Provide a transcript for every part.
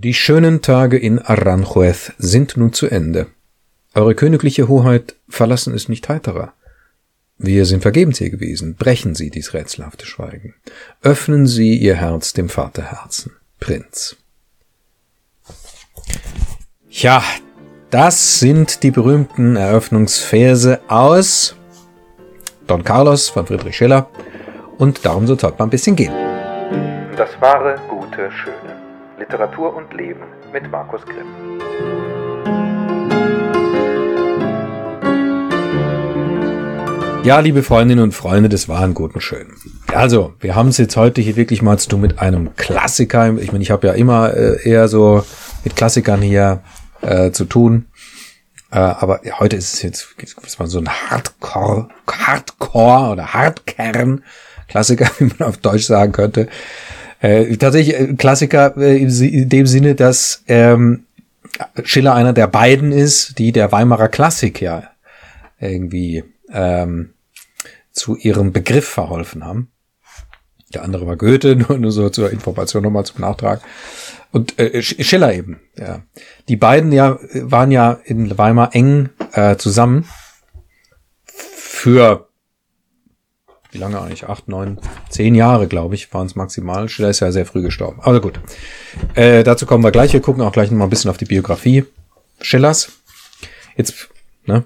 Die schönen Tage in Aranjuez sind nun zu Ende. Eure königliche Hoheit verlassen es nicht heiterer. Wir sind vergebens hier gewesen. Brechen Sie dies rätselhafte Schweigen. Öffnen Sie Ihr Herz dem Vaterherzen. Prinz. Ja, das sind die berühmten Eröffnungsverse aus Don Carlos von Friedrich Schiller. Und darum soll es heute mal ein bisschen gehen. Das wahre, gute, schöne. Literatur und Leben mit Markus Grimm. Ja, liebe Freundinnen und Freunde des wahren Guten Schönen. Also, wir haben es jetzt heute hier wirklich mal zu tun mit einem Klassiker. Ich meine, ich habe ja immer äh, eher so mit Klassikern hier äh, zu tun. Äh, aber heute ist es jetzt ist mal so ein Hardcore, Hardcore oder Hardkern Klassiker, wie man auf Deutsch sagen könnte. Äh, tatsächlich äh, Klassiker äh, in dem Sinne, dass ähm, Schiller einer der beiden ist, die der Weimarer Klassik ja irgendwie ähm, zu ihrem Begriff verholfen haben. Der andere war Goethe, nur, nur so zur Information nochmal zum Nachtrag. Und äh, Schiller eben, ja. Die beiden ja waren ja in Weimar eng äh, zusammen für wie lange eigentlich? Acht, neun, zehn Jahre, glaube ich, waren es maximal. Schiller ist ja sehr früh gestorben. Aber gut. Äh, dazu kommen wir gleich. Wir gucken auch gleich noch mal ein bisschen auf die Biografie Schillers. Jetzt, ne?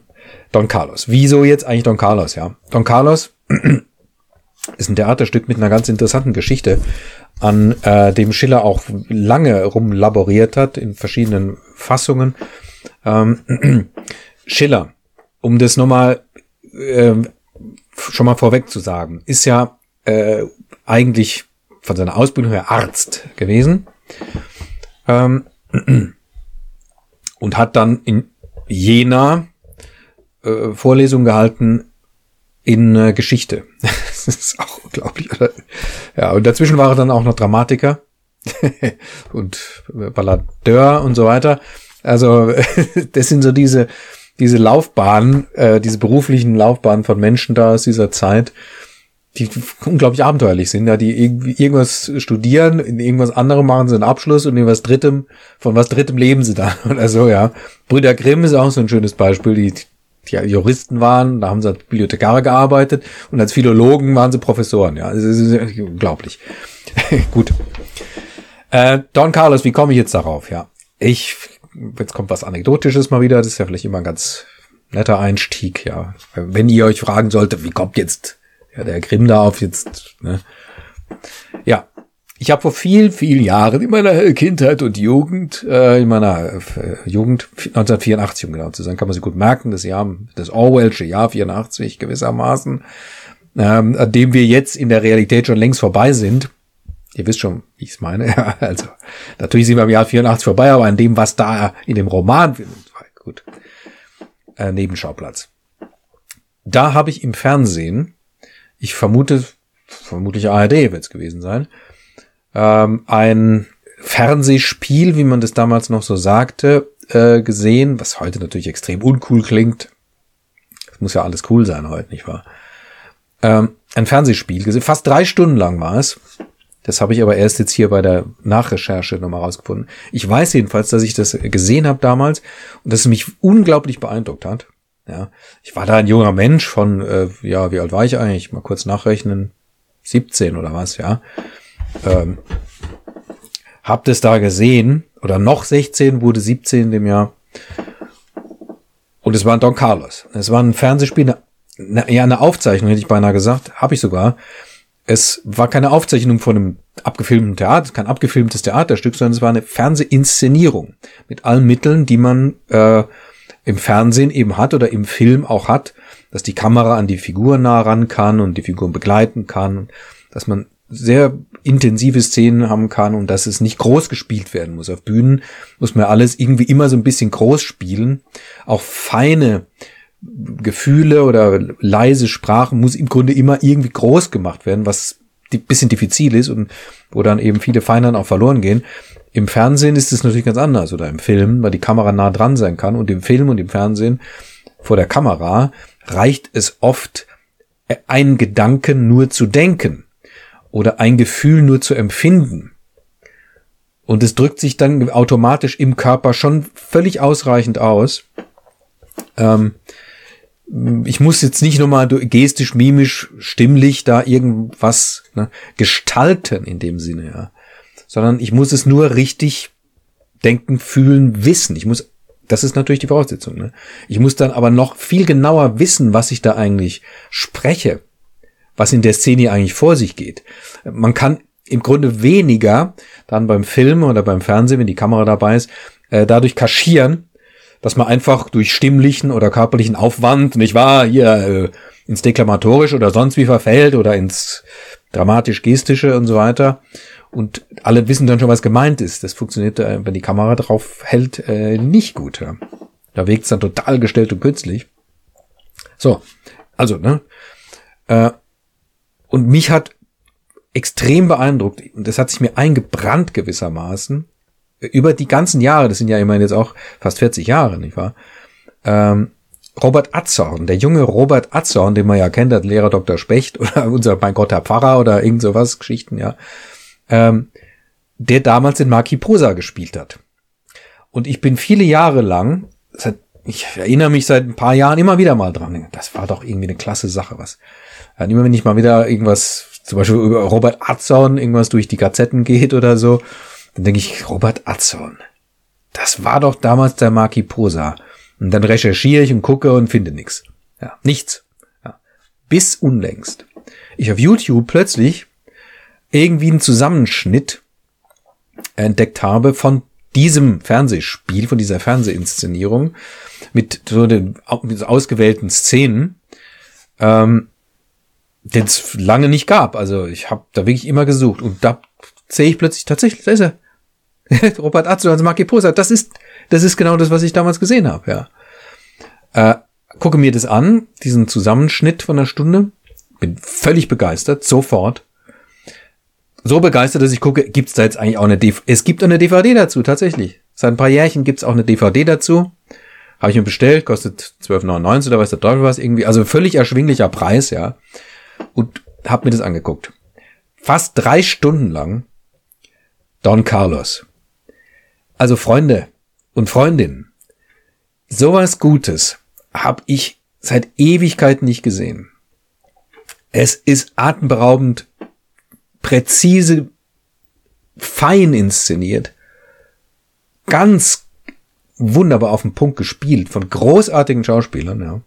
Don Carlos. Wieso jetzt eigentlich Don Carlos, ja? Don Carlos ist ein Theaterstück mit einer ganz interessanten Geschichte, an äh, dem Schiller auch lange rumlaboriert hat in verschiedenen Fassungen. Ähm, Schiller, um das nochmal äh, schon mal vorweg zu sagen, ist ja äh, eigentlich von seiner Ausbildung her Arzt gewesen ähm, und hat dann in Jena äh, Vorlesungen gehalten in äh, Geschichte. das ist auch unglaublich. Oder? Ja, und dazwischen war er dann auch noch Dramatiker und Balladeur und so weiter. Also das sind so diese diese Laufbahnen, äh, diese beruflichen Laufbahnen von Menschen da aus dieser Zeit, die unglaublich abenteuerlich sind, ja, die irgendwie irgendwas studieren, in irgendwas anderem machen sie einen Abschluss und in was Drittem, von was Drittem leben sie dann oder so, ja. Brüder Grimm ist auch so ein schönes Beispiel, die, die Juristen waren, da haben sie als Bibliothekare gearbeitet und als Philologen waren sie Professoren, ja. Das ist unglaublich. Gut. Äh, Don Carlos, wie komme ich jetzt darauf, ja? Ich jetzt kommt was Anekdotisches mal wieder, das ist ja vielleicht immer ein ganz netter Einstieg, ja. Wenn ihr euch fragen solltet, wie kommt jetzt ja, der Grimm da auf jetzt, ne? Ja, ich habe vor viel, viel Jahren in meiner Kindheit und Jugend, äh, in meiner äh, Jugend 1984, um genau zu sein, kann man sich gut merken, das Jahr, das Orwellsche Jahr 84 gewissermaßen, ähm, an dem wir jetzt in der Realität schon längst vorbei sind, Ihr wisst schon, wie ich es meine. Ja, also natürlich sind wir im Jahr 84 vorbei, aber an dem, was da in dem Roman gut, äh, Nebenschauplatz. Da habe ich im Fernsehen, ich vermute, vermutlich ARD wird es gewesen sein, ähm, ein Fernsehspiel, wie man das damals noch so sagte, äh, gesehen, was heute natürlich extrem uncool klingt. Das muss ja alles cool sein heute, nicht wahr? Ähm, ein Fernsehspiel gesehen, fast drei Stunden lang war es das habe ich aber erst jetzt hier bei der Nachrecherche nochmal rausgefunden. Ich weiß jedenfalls, dass ich das gesehen habe damals und dass es mich unglaublich beeindruckt hat. Ja, ich war da ein junger Mensch von, äh, ja, wie alt war ich eigentlich? Mal kurz nachrechnen. 17 oder was, ja. Ähm, hab das da gesehen, oder noch 16, wurde 17 in dem Jahr. Und es war ein Don Carlos. Es war ein Fernsehspiel, eine, ja, eine Aufzeichnung, hätte ich beinahe gesagt, habe ich sogar es war keine Aufzeichnung von einem abgefilmten Theater, kein abgefilmtes Theaterstück, sondern es war eine Fernsehinszenierung mit allen Mitteln, die man äh, im Fernsehen eben hat oder im Film auch hat, dass die Kamera an die Figuren nah ran kann und die Figuren begleiten kann, dass man sehr intensive Szenen haben kann und dass es nicht groß gespielt werden muss. Auf Bühnen muss man alles irgendwie immer so ein bisschen groß spielen. Auch feine Gefühle oder leise Sprache muss im Grunde immer irgendwie groß gemacht werden, was ein bisschen diffizil ist und wo dann eben viele Feinheiten auch verloren gehen. Im Fernsehen ist es natürlich ganz anders oder im Film, weil die Kamera nah dran sein kann und im Film und im Fernsehen vor der Kamera reicht es oft, einen Gedanken nur zu denken oder ein Gefühl nur zu empfinden. Und es drückt sich dann automatisch im Körper schon völlig ausreichend aus. Ähm, ich muss jetzt nicht nochmal gestisch, mimisch, stimmlich da irgendwas ne, gestalten in dem Sinne, ja. Sondern ich muss es nur richtig denken, fühlen, wissen. Ich muss, das ist natürlich die Voraussetzung, ne? Ich muss dann aber noch viel genauer wissen, was ich da eigentlich spreche, was in der Szene eigentlich vor sich geht. Man kann im Grunde weniger dann beim Film oder beim Fernsehen, wenn die Kamera dabei ist, äh, dadurch kaschieren, dass man einfach durch stimmlichen oder körperlichen Aufwand, nicht wahr, hier äh, ins Deklamatorische oder sonst wie verfällt oder ins dramatisch-gestische und so weiter. Und alle wissen dann schon, was gemeint ist. Das funktioniert, äh, wenn die Kamera drauf hält, äh, nicht gut. Ja. Da wirkt es dann total gestellt und künstlich. So, also, ne? Äh, und mich hat extrem beeindruckt, und das hat sich mir eingebrannt gewissermaßen, über die ganzen Jahre, das sind ja immerhin jetzt auch fast 40 Jahre, nicht wahr? Ähm, Robert Atzorn, der junge Robert Atzorn, den man ja kennt, der Lehrer Dr. Specht oder unser mein Gott, Herr Pfarrer oder irgend sowas, Geschichten, ja, ähm, der damals in Marquis Posa gespielt hat. Und ich bin viele Jahre lang, seit, ich erinnere mich seit ein paar Jahren immer wieder mal dran, das war doch irgendwie eine klasse Sache, was. Immer wenn ich mal wieder irgendwas, zum Beispiel über Robert Atzorn, irgendwas durch die Gazetten geht oder so, dann denke ich, Robert Atzorn. Das war doch damals der Marquis Posa. Und dann recherchiere ich und gucke und finde nichts. Ja, nichts. Ja. Bis unlängst. Ich auf YouTube plötzlich irgendwie einen Zusammenschnitt entdeckt habe von diesem Fernsehspiel, von dieser Fernsehinszenierung mit so den ausgewählten Szenen, ähm, den es lange nicht gab. Also ich habe da wirklich immer gesucht und da sehe ich plötzlich tatsächlich, da ist er. Robert Atzo als Marki Posa, das ist, das ist genau das, was ich damals gesehen habe, ja. Äh, gucke mir das an, diesen Zusammenschnitt von einer Stunde, bin völlig begeistert, sofort. So begeistert, dass ich gucke, gibt's da jetzt eigentlich auch eine DVD? Es gibt eine DVD dazu, tatsächlich. Seit ein paar Jährchen gibt's auch eine DVD dazu. Habe ich mir bestellt, kostet 12,99 oder weiß der Teufel was irgendwie. Also völlig erschwinglicher Preis, ja. Und hab mir das angeguckt. Fast drei Stunden lang Don Carlos. Also Freunde und Freundinnen, sowas Gutes habe ich seit Ewigkeiten nicht gesehen. Es ist atemberaubend, präzise, fein inszeniert, ganz wunderbar auf den Punkt gespielt von großartigen Schauspielern, ja.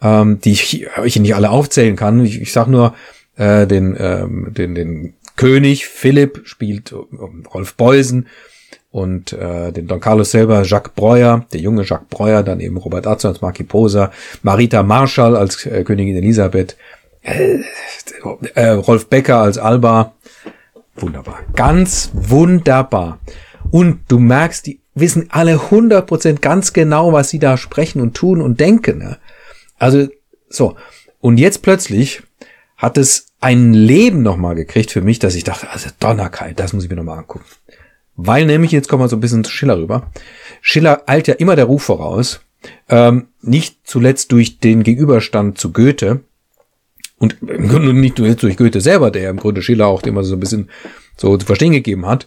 Ähm, die ich, ich nicht alle aufzählen kann. Ich, ich sag nur äh, den, ähm, den, den König Philipp spielt Rolf Beusen und äh, den Don Carlos selber Jacques Breuer, der junge Jacques Breuer, dann eben Robert Atzo als Marquis Posa, Marita Marschall als äh, Königin Elisabeth, äh, äh, Rolf Becker als Alba. Wunderbar. Ganz wunderbar. Und du merkst, die wissen alle 100% ganz genau, was sie da sprechen und tun und denken. Ne? Also, so. Und jetzt plötzlich hat es ein Leben nochmal gekriegt für mich, dass ich dachte, also Donnerkeit, das muss ich mir nochmal angucken. Weil nämlich, jetzt kommen wir so ein bisschen zu Schiller rüber. Schiller eilt ja immer der Ruf voraus, ähm, nicht zuletzt durch den Gegenüberstand zu Goethe und im Grunde nicht durch Goethe selber, der im Grunde Schiller auch immer so ein bisschen so zu verstehen gegeben hat.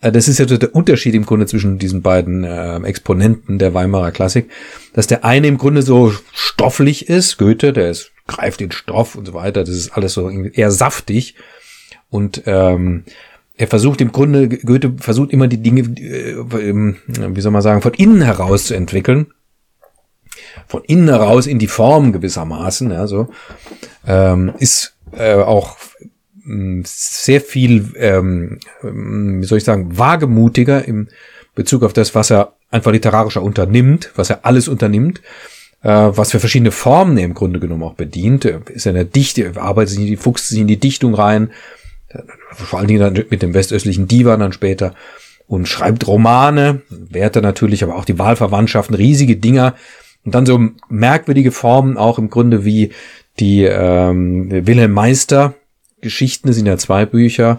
Äh, das ist ja der Unterschied im Grunde zwischen diesen beiden äh, Exponenten der Weimarer Klassik, dass der eine im Grunde so stofflich ist, Goethe, der ist greift den Stoff und so weiter. Das ist alles so eher saftig. Und ähm, er versucht im Grunde, Goethe versucht immer die Dinge, äh, wie soll man sagen, von innen heraus zu entwickeln. Von innen heraus in die Form gewissermaßen. Ja, so. Ähm, ist äh, auch hm, sehr viel, ähm, wie soll ich sagen, wagemutiger im Bezug auf das, was er einfach literarischer unternimmt, was er alles unternimmt äh, was für verschiedene Formen er im Grunde genommen auch bedient. Ist er in der Dichte, arbeitet sich in die, fuchst sich in die Dichtung rein, vor allen Dingen mit dem westöstlichen Divan dann später und schreibt Romane, Werte natürlich, aber auch die Wahlverwandtschaften, riesige Dinger und dann so merkwürdige Formen auch im Grunde wie die ähm, Wilhelm Meister Geschichten, das sind ja zwei Bücher,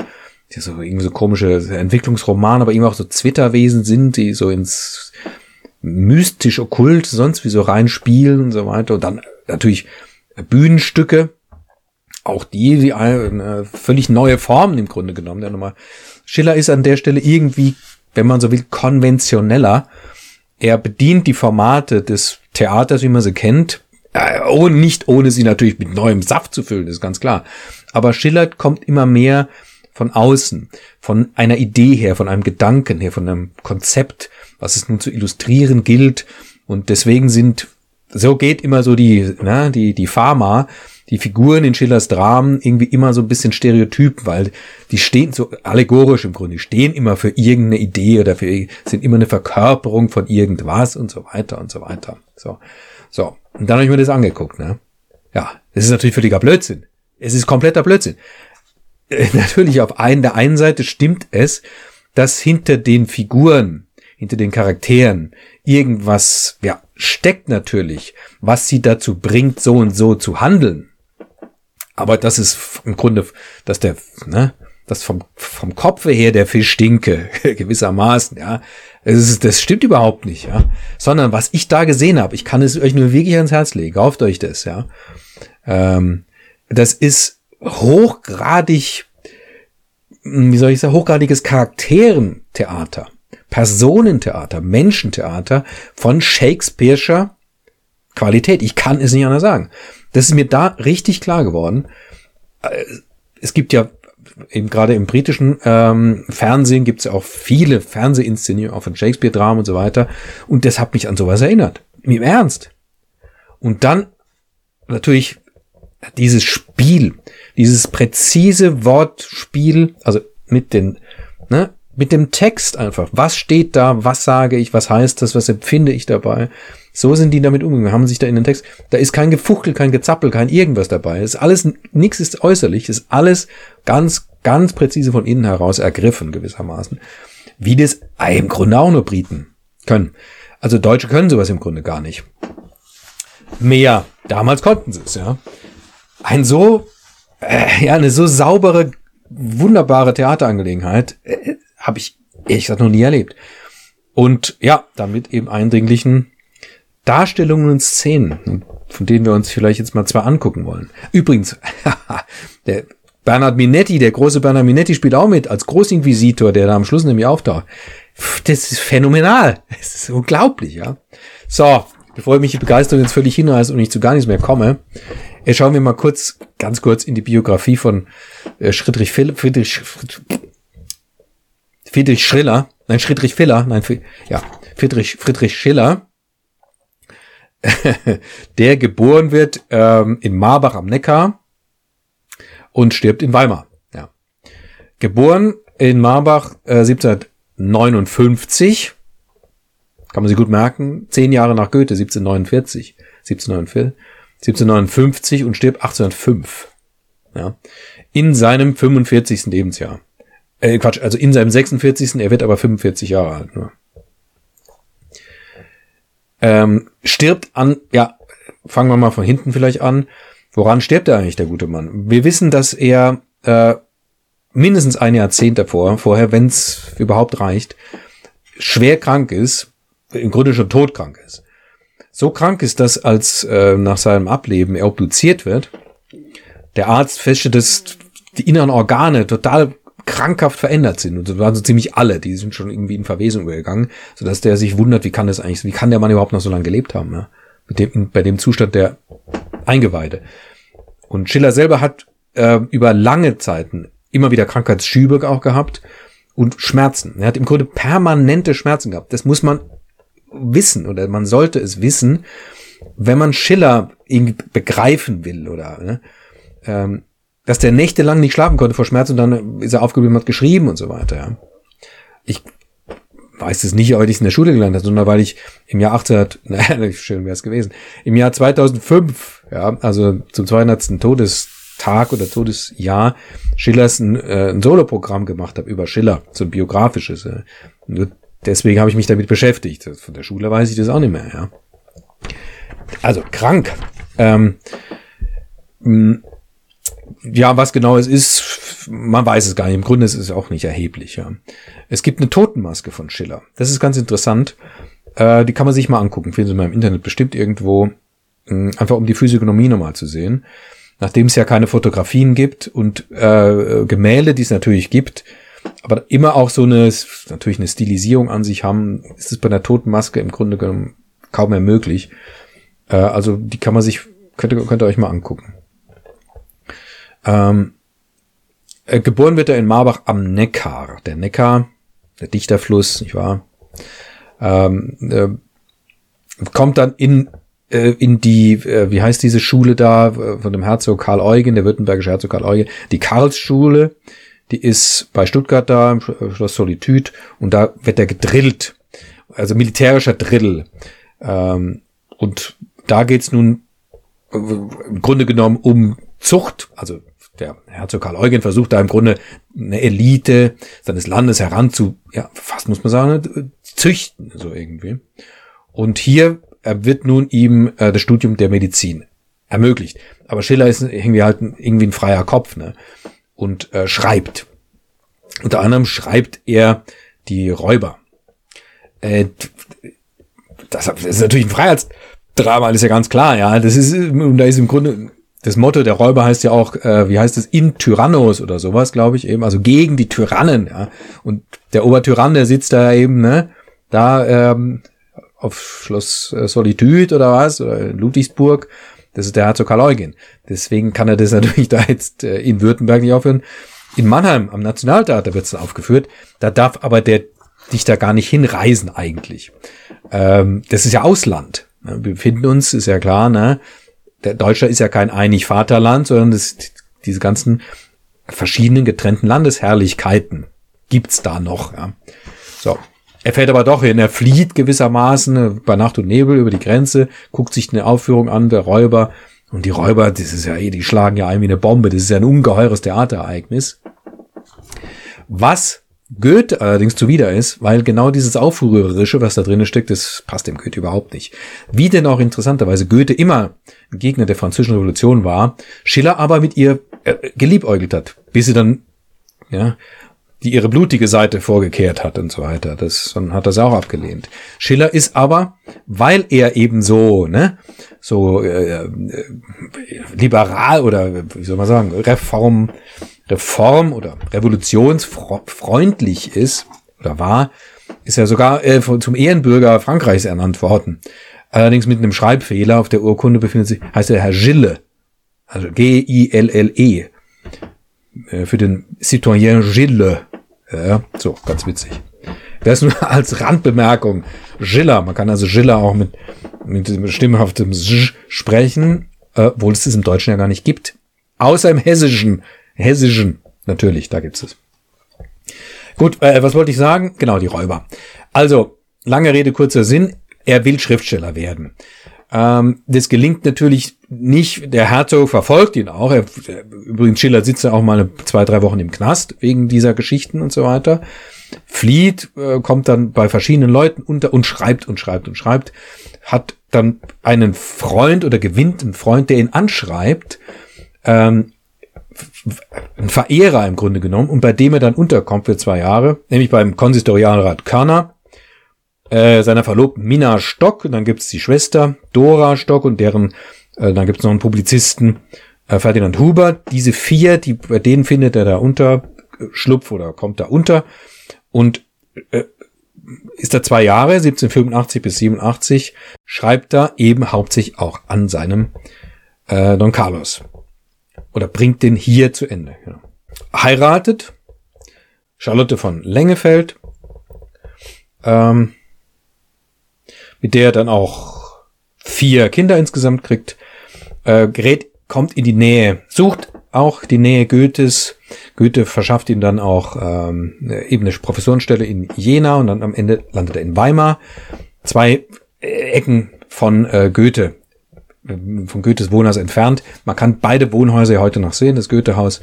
die so irgendwie so komische Entwicklungsromane, aber eben auch so Zwitterwesen sind, die so ins mystisch, okkult, sonst wie so reinspielen und so weiter. Und dann natürlich Bühnenstücke, auch die, die eine völlig neue Form im Grunde genommen. Der nochmal, Schiller ist an der Stelle irgendwie, wenn man so will, konventioneller. Er bedient die Formate des Theaters, wie man sie kennt, äh, nicht ohne sie natürlich mit neuem Saft zu füllen, ist ganz klar. Aber Schiller kommt immer mehr von außen, von einer Idee her, von einem Gedanken her, von einem Konzept, was es nun zu illustrieren gilt. Und deswegen sind, so geht immer so die, na, die, die Pharma, die Figuren in Schillers Dramen irgendwie immer so ein bisschen stereotyp, weil die stehen so allegorisch im Grunde, die stehen immer für irgendeine Idee oder für, sind immer eine Verkörperung von irgendwas und so weiter und so weiter. So. So. Und dann habe ich mir das angeguckt, ne? Ja, das ist natürlich völliger Blödsinn. Es ist kompletter Blödsinn. Äh, natürlich auf einen, der einen Seite stimmt es, dass hinter den Figuren, hinter den Charakteren irgendwas, ja, steckt natürlich, was sie dazu bringt, so und so zu handeln. Aber das ist im Grunde, dass der, ne, das vom, vom Kopfe her der Fisch stinke, gewissermaßen, ja. Das, ist, das stimmt überhaupt nicht, ja. Sondern was ich da gesehen habe, ich kann es euch nur wirklich ans Herz legen, kauft euch das, ja. Ähm, das ist hochgradig, wie soll ich sagen, hochgradiges Charakterentheater, Personentheater, Menschentheater von Shakespeare'scher Qualität. Ich kann es nicht anders sagen. Das ist mir da richtig klar geworden. Äh, es gibt ja eben gerade im britischen ähm, Fernsehen gibt es ja auch viele Fernsehinszenierungen, auch von Shakespeare-Dramen und so weiter. Und das hat mich an sowas erinnert. Im Ernst. Und dann natürlich dieses Spiel, dieses präzise Wortspiel, also mit den, ne, mit dem Text einfach. Was steht da? Was sage ich? Was heißt das? Was empfinde ich dabei? So sind die damit umgegangen, haben sich da in den Text, da ist kein Gefuchtel, kein Gezappel, kein irgendwas dabei. Es ist alles, nichts ist äußerlich, es ist alles ganz, ganz präzise von innen heraus ergriffen, gewissermaßen. Wie das im Grunde auch nur Briten können. Also Deutsche können sowas im Grunde gar nicht. Mehr. Damals konnten sie es, ja. Ein so, äh, ja, eine so saubere, wunderbare Theaterangelegenheit äh, habe ich ehrlich gesagt noch nie erlebt. Und ja, damit eben eindringlichen Darstellungen und Szenen, von denen wir uns vielleicht jetzt mal zwei angucken wollen. Übrigens, der Bernhard Minetti, der große Bernhard Minetti spielt auch mit als Großinquisitor, der da am Schluss nämlich auftaucht. Das ist phänomenal. Das ist unglaublich, ja. So, bevor mich die Begeisterung jetzt völlig hinreißt und ich zu gar nichts mehr komme, äh, schauen wir mal kurz, ganz kurz in die Biografie von äh, Friedrich, Friedrich, Friedrich Schriller, nein, Friedrich Filler, nein, ja, Friedrich, Friedrich Schiller, der geboren wird ähm, in Marbach am Neckar und stirbt in Weimar. Ja. Geboren in Marbach äh, 1759, kann man sich gut merken, zehn Jahre nach Goethe, 1749, 1749, 1759 und stirbt 1805. Ja. In seinem 45. Lebensjahr. Äh, Quatsch, also in seinem 46. Er wird aber 45 Jahre alt. Nur ähm, stirbt an, ja, fangen wir mal von hinten vielleicht an. Woran stirbt er eigentlich, der gute Mann? Wir wissen, dass er äh, mindestens ein Jahrzehnt davor, vorher, wenn es überhaupt reicht, schwer krank ist, im Grunde schon todkrank ist. So krank ist, dass als äh, nach seinem Ableben er obduziert wird, der Arzt feststellt, dass die inneren Organe total krankhaft verändert sind. Und das waren so ziemlich alle, die sind schon irgendwie in Verwesung übergegangen, sodass der sich wundert, wie kann das eigentlich, wie kann der Mann überhaupt noch so lange gelebt haben, ja? Mit dem, bei dem Zustand der Eingeweide. Und Schiller selber hat äh, über lange Zeiten immer wieder Krankheitsschübe auch gehabt und Schmerzen. Er hat im Grunde permanente Schmerzen gehabt. Das muss man wissen oder man sollte es wissen, wenn man Schiller irgendwie begreifen will oder ne? ähm, dass der nächtelang nicht schlafen konnte vor Schmerz und dann ist er aufgeblieben und hat geschrieben und so weiter. Ja. Ich weiß es nicht, weil ich es in der Schule gelernt habe, sondern weil ich im Jahr 1800, naja, schön wäre es gewesen, im Jahr 2005, ja, also zum 200. Todestag oder Todesjahr Schillers ein, äh, ein Soloprogramm gemacht habe über Schiller, so ein biografisches. Äh. deswegen habe ich mich damit beschäftigt. Von der Schule weiß ich das auch nicht mehr, ja. Also krank. Ähm, ja, was genau es ist, man weiß es gar nicht. Im Grunde ist es auch nicht erheblich. Ja. Es gibt eine Totenmaske von Schiller. Das ist ganz interessant. Äh, die kann man sich mal angucken. Finden Sie mal im Internet bestimmt irgendwo. Hm, einfach um die Physiognomie nochmal zu sehen. nachdem es ja keine Fotografien gibt und äh, Gemälde, die es natürlich gibt, aber immer auch so eine, natürlich eine Stilisierung an sich haben, ist es bei der Totenmaske im Grunde genommen kaum mehr möglich. Äh, also die kann man sich, könnt könnt ihr euch mal angucken. Ähm, äh, geboren wird er in Marbach am Neckar. Der Neckar, der Dichterfluss, nicht wahr? Ähm, äh, kommt dann in äh, in die, äh, wie heißt diese Schule da, äh, von dem Herzog Karl Eugen, der württembergische Herzog Karl Eugen, die Karlsschule, die ist bei Stuttgart da, im Schloss Solitude, und da wird er gedrillt, also militärischer Drill. Ähm, und da geht's nun im Grunde genommen um Zucht, also der Herzog Karl Eugen versucht da im Grunde eine Elite seines Landes heranzu, ja, fast muss man sagen, züchten, so irgendwie. Und hier wird nun ihm äh, das Studium der Medizin ermöglicht. Aber Schiller ist irgendwie halt ein, irgendwie ein freier Kopf, ne? Und äh, schreibt. Unter anderem schreibt er die Räuber. Äh, das, ist natürlich ein Freiheitsdrama, ist ja ganz klar, ja. Das ist, da ist im Grunde das Motto der Räuber heißt ja auch, äh, wie heißt es, in Tyrannos oder sowas, glaube ich eben, also gegen die Tyrannen, ja. Und der Obertyrann, der sitzt da eben, ne, da ähm, auf Schloss äh, Solitude oder was, oder in Ludwigsburg, das ist der Herzog Karl Eugen. Deswegen kann er das natürlich da jetzt äh, in Württemberg nicht aufhören. In Mannheim am Nationaltheater wird es aufgeführt. Da darf aber der Dichter gar nicht hinreisen eigentlich. Ähm, das ist ja Ausland. Wir befinden uns, ist ja klar, ne? Der Deutschland ist ja kein einig Vaterland, sondern das, diese ganzen verschiedenen getrennten Landesherrlichkeiten gibt's da noch. Ja. So. Er fährt aber doch hin, er flieht gewissermaßen bei Nacht und Nebel über die Grenze, guckt sich eine Aufführung an, der Räuber. Und die Räuber, das ist ja eh, die schlagen ja ein wie eine Bombe, das ist ja ein ungeheures Theaterereignis. Was Goethe allerdings zuwider ist, weil genau dieses Aufrührerische, was da drinnen steckt, das passt dem Goethe überhaupt nicht. Wie denn auch interessanterweise Goethe immer ein Gegner der französischen Revolution war, Schiller aber mit ihr äh, geliebäugelt hat, bis sie dann, ja, die ihre blutige Seite vorgekehrt hat und so weiter. Das dann hat das auch abgelehnt. Schiller ist aber, weil er eben so, ne, so äh, äh, liberal oder wie soll man sagen, Reform Reform oder revolutionsfreundlich ist oder war, ist er sogar äh, zum Ehrenbürger Frankreichs ernannt worden. Allerdings mit einem Schreibfehler auf der Urkunde befindet sich, heißt er Herr Gille, also G-I-L-L-E, äh, für den Citoyen Gille. Ja, so, ganz witzig. Das nur als Randbemerkung. Giller, man kann also Giller auch mit, mit stimmhaftem Sch sprechen, äh, obwohl es das im Deutschen ja gar nicht gibt. Außer im Hessischen Hessischen. Natürlich, da gibt's es. Gut, äh, was wollte ich sagen? Genau, die Räuber. Also, lange Rede, kurzer Sinn. Er will Schriftsteller werden. Ähm, das gelingt natürlich nicht. Der Herzog verfolgt ihn auch. Er, übrigens, Schiller sitzt ja auch mal zwei, drei Wochen im Knast wegen dieser Geschichten und so weiter. Flieht, äh, kommt dann bei verschiedenen Leuten unter und schreibt und schreibt und schreibt. Hat dann einen Freund oder gewinnt einen Freund, der ihn anschreibt. Ähm, ein Verehrer im Grunde genommen und bei dem er dann unterkommt für zwei Jahre, nämlich beim Konsistorialrat Körner, äh, seiner Verlobten Mina Stock, und dann gibt's die Schwester Dora Stock und deren, äh, dann gibt's noch einen Publizisten äh, Ferdinand Huber. Diese vier, die, bei denen findet er da unter, Schlupf oder kommt da unter und äh, ist da zwei Jahre, 1785 bis 87, schreibt da eben hauptsächlich auch an seinem äh, Don Carlos oder bringt den hier zu Ende. Ja. Heiratet Charlotte von Lengefeld, ähm, mit der er dann auch vier Kinder insgesamt kriegt. Äh, gerät kommt in die Nähe, sucht auch die Nähe Goethes. Goethe verschafft ihm dann auch ähm, eben eine Professorenstelle in Jena und dann am Ende landet er in Weimar. Zwei Ecken von äh, Goethe von Goethes Wohnhaus entfernt. Man kann beide Wohnhäuser heute noch sehen, das Goethehaus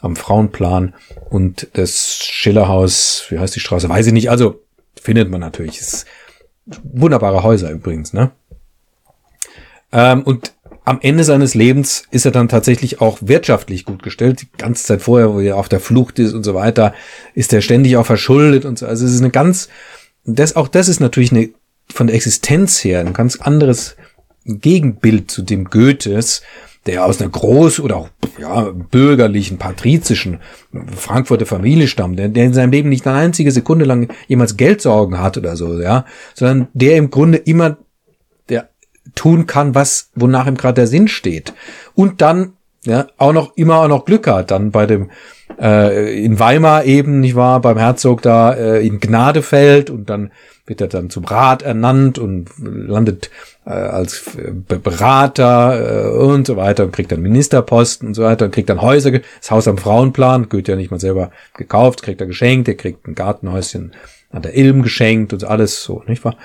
am Frauenplan und das Schillerhaus, wie heißt die Straße, weiß ich nicht, also findet man natürlich. ist wunderbare Häuser übrigens, ne? Ähm, und am Ende seines Lebens ist er dann tatsächlich auch wirtschaftlich gut gestellt. Die ganze Zeit vorher, wo er auf der Flucht ist und so weiter, ist er ständig auch verschuldet und so. Also es ist eine ganz, das, auch das ist natürlich eine, von der Existenz her ein ganz anderes Gegenbild zu dem Goethes, der aus einer groß- oder auch ja, bürgerlichen, patrizischen Frankfurter Familie stammt, der, der in seinem Leben nicht eine einzige Sekunde lang jemals Geldsorgen hat oder so, ja, sondern der im Grunde immer der tun kann, was, wonach ihm gerade der Sinn steht. Und dann ja, auch noch immer auch noch Glück hat, dann bei dem äh, in Weimar eben, nicht wahr, beim Herzog da äh, in Gnade fällt und dann wird er dann zum Rat ernannt und landet äh, als äh, Berater äh, und so weiter und kriegt dann Ministerposten und so weiter und kriegt dann Häuser, das Haus am Frauenplan, Goethe ja nicht mal selber gekauft, kriegt er geschenkt, er kriegt ein Gartenhäuschen an der Ilm geschenkt und alles so, nicht wahr?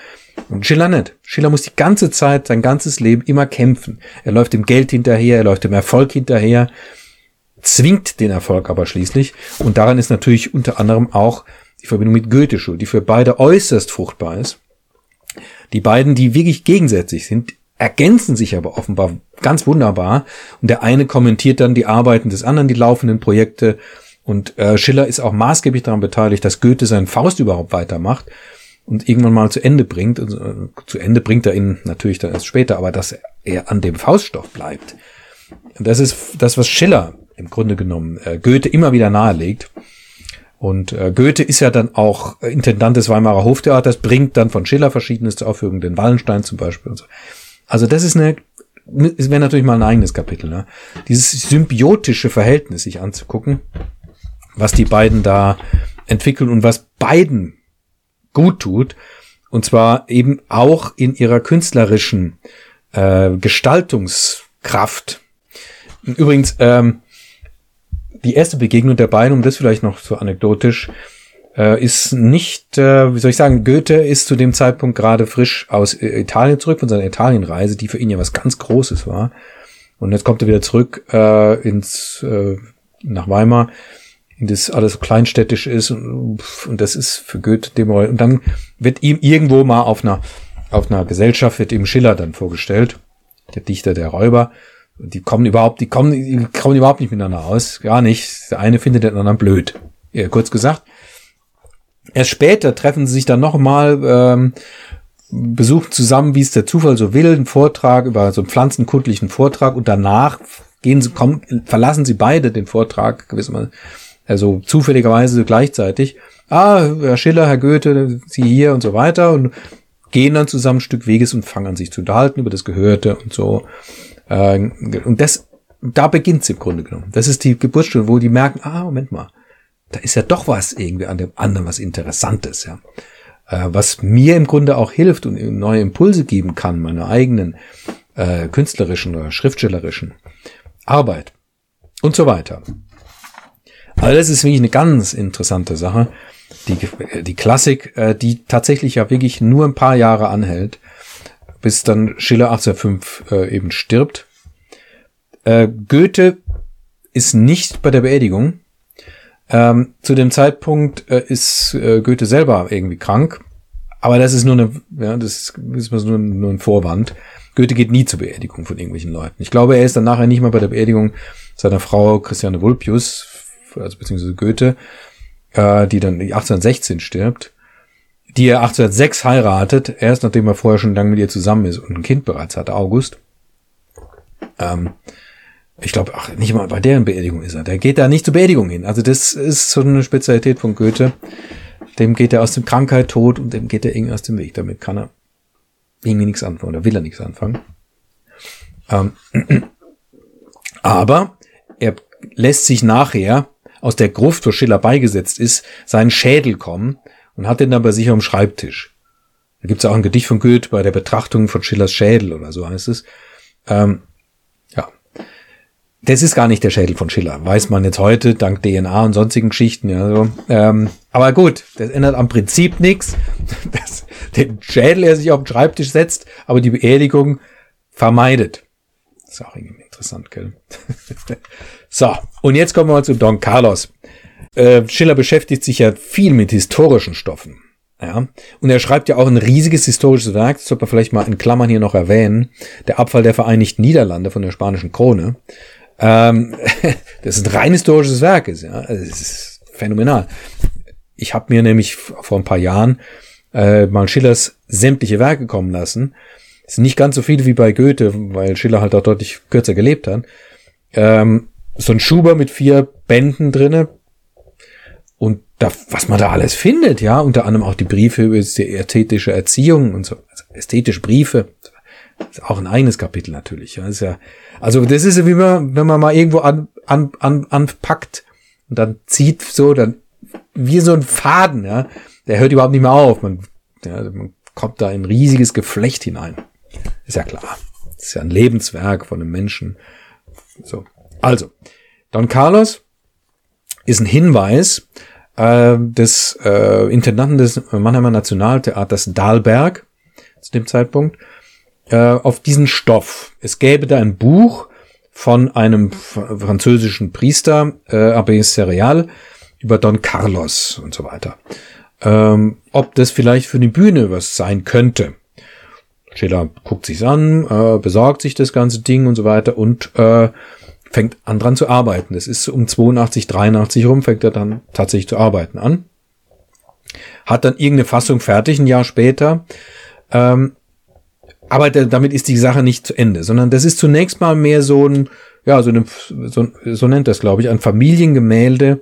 Und Schiller nicht. Schiller muss die ganze Zeit, sein ganzes Leben immer kämpfen. Er läuft dem Geld hinterher, er läuft dem Erfolg hinterher, zwingt den Erfolg aber schließlich. Und daran ist natürlich unter anderem auch die Verbindung mit Goethe schuld, die für beide äußerst fruchtbar ist. Die beiden, die wirklich gegensätzlich sind, ergänzen sich aber offenbar ganz wunderbar. Und der eine kommentiert dann die Arbeiten des anderen, die laufenden Projekte. Und äh, Schiller ist auch maßgeblich daran beteiligt, dass Goethe seinen Faust überhaupt weitermacht und irgendwann mal zu Ende bringt. Und, äh, zu Ende bringt er ihn natürlich dann erst später, aber dass er an dem Fauststoff bleibt. Das ist das, was Schiller im Grunde genommen äh, Goethe immer wieder nahelegt. Und äh, Goethe ist ja dann auch Intendant des Weimarer Hoftheaters, bringt dann von Schiller verschiedenes zur Aufführung, den Wallenstein zum Beispiel und so. Also das ist eine, es wäre natürlich mal ein eigenes Kapitel, ne? Dieses symbiotische Verhältnis sich anzugucken, was die beiden da entwickeln und was beiden gut tut. Und zwar eben auch in ihrer künstlerischen äh, Gestaltungskraft. Übrigens, ähm, die erste Begegnung der beiden, um das vielleicht noch so anekdotisch, äh, ist nicht, äh, wie soll ich sagen, Goethe ist zu dem Zeitpunkt gerade frisch aus äh, Italien zurück von seiner Italienreise, die für ihn ja was ganz Großes war. Und jetzt kommt er wieder zurück äh, ins äh, nach Weimar, das alles so kleinstädtisch ist und, und das ist für Goethe dem und dann wird ihm irgendwo mal auf einer auf einer Gesellschaft wird ihm Schiller dann vorgestellt, der Dichter der Räuber die kommen überhaupt, die kommen, die kommen überhaupt nicht miteinander aus. Gar nicht. Der eine findet den anderen blöd. Ja, kurz gesagt. Erst später treffen sie sich dann nochmal, ähm, besuchen zusammen, wie es der Zufall so will, einen Vortrag über so einen pflanzenkundlichen Vortrag und danach gehen sie, kommen, verlassen sie beide den Vortrag gewissermaßen, also zufälligerweise gleichzeitig. Ah, Herr Schiller, Herr Goethe, Sie hier und so weiter und gehen dann zusammen ein Stück Weges und fangen an sich zu unterhalten über das Gehörte und so. Äh, und das, da beginnt's im Grunde genommen. Das ist die Geburtsstunde, wo die merken, ah, Moment mal, da ist ja doch was irgendwie an dem anderen, was Interessantes, ja. Äh, was mir im Grunde auch hilft und neue Impulse geben kann, meiner eigenen äh, künstlerischen oder schriftstellerischen Arbeit und so weiter. Also das ist wirklich eine ganz interessante Sache. Die, die Klassik, äh, die tatsächlich ja wirklich nur ein paar Jahre anhält bis dann Schiller 1805 äh, eben stirbt. Äh, Goethe ist nicht bei der Beerdigung. Ähm, zu dem Zeitpunkt äh, ist äh, Goethe selber irgendwie krank. Aber das ist nur eine, ja, das ist nur, nur ein Vorwand. Goethe geht nie zur Beerdigung von irgendwelchen Leuten. Ich glaube, er ist dann nachher nicht mal bei der Beerdigung seiner Frau Christiane Vulpius, also beziehungsweise Goethe, äh, die dann 1816 stirbt die er 1806 heiratet, erst nachdem er vorher schon lange mit ihr zusammen ist und ein Kind bereits hatte, August. Ähm, ich glaube, ach, nicht mal bei deren Beerdigung ist er. Der geht da nicht zur Beerdigung hin. Also das ist so eine Spezialität von Goethe. Dem geht er aus dem Krankheit tot und dem geht er irgendwie aus dem Weg. Damit kann er irgendwie nichts anfangen oder will er nichts anfangen. Ähm, aber er lässt sich nachher aus der Gruft, wo Schiller beigesetzt ist, seinen Schädel kommen und hat den dann bei sich am Schreibtisch. Da gibt's auch ein Gedicht von Goethe bei der Betrachtung von Schillers Schädel oder so heißt es. Ähm, ja. Das ist gar nicht der Schädel von Schiller, weiß man jetzt heute, dank DNA und sonstigen Geschichten. Ja, so. ähm, aber gut, das ändert am Prinzip nichts. dass Den Schädel er sich auf den Schreibtisch setzt, aber die Beerdigung vermeidet. Das ist auch irgendwie interessant, gell? so, und jetzt kommen wir mal zu Don Carlos. Äh, Schiller beschäftigt sich ja viel mit historischen Stoffen. Ja, und er schreibt ja auch ein riesiges historisches Werk, das sollte man vielleicht mal in Klammern hier noch erwähnen, der Abfall der Vereinigten Niederlande von der spanischen Krone. Ähm, das ist ein rein historisches Werk, ist, ja, es ist phänomenal. Ich habe mir nämlich vor ein paar Jahren äh, mal Schillers sämtliche Werke kommen lassen. Sind nicht ganz so viele wie bei Goethe, weil Schiller halt auch deutlich kürzer gelebt hat. Ähm, so ein Schuber mit vier Bänden drinne. Und da, was man da alles findet, ja, unter anderem auch die Briefe über die ästhetische Erziehung und so, also ästhetische Briefe. Ist auch ein eigenes Kapitel natürlich. Ja. Ist ja, also das ist ja wie man, wenn man mal irgendwo an, an, an, anpackt und dann zieht so, dann wie so ein Faden, ja. Der hört überhaupt nicht mehr auf. Man, ja, man kommt da in ein riesiges Geflecht hinein. Ist ja klar. Ist ja ein Lebenswerk von einem Menschen. So. Also, Don Carlos ist ein Hinweis äh, des äh, Intendanten des Mannheimer Nationaltheaters Dahlberg zu dem Zeitpunkt äh, auf diesen Stoff. Es gäbe da ein Buch von einem französischen Priester, äh, Abbé Serial, über Don Carlos und so weiter. Ähm, ob das vielleicht für die Bühne was sein könnte. Schiller guckt sich's an, äh, besorgt sich das ganze Ding und so weiter und äh, fängt an dran zu arbeiten. Das ist um 82, 83 rum, fängt er dann tatsächlich zu arbeiten an. Hat dann irgendeine Fassung fertig, ein Jahr später. Ähm, aber damit ist die Sache nicht zu Ende, sondern das ist zunächst mal mehr so ein, ja, so, eine, so, so nennt das, glaube ich, ein Familiengemälde,